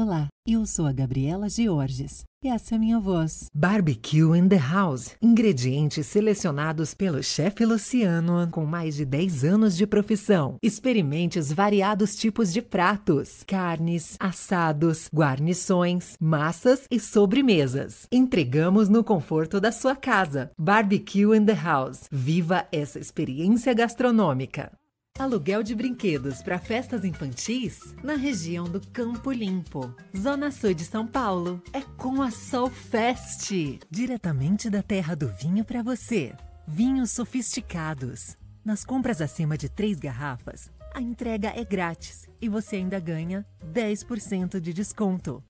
Olá, eu sou a Gabriela Georges e essa é a minha voz. Barbecue in the House. Ingredientes selecionados pelo chefe Luciano com mais de 10 anos de profissão. Experimente os variados tipos de pratos, carnes, assados, guarnições, massas e sobremesas. Entregamos no conforto da sua casa. Barbecue in the House. Viva essa experiência gastronômica. Aluguel de brinquedos para festas infantis na região do Campo Limpo, Zona Sul de São Paulo. É com a Solfest, diretamente da terra do vinho para você. Vinhos sofisticados. Nas compras acima de três garrafas, a entrega é grátis e você ainda ganha 10% de desconto.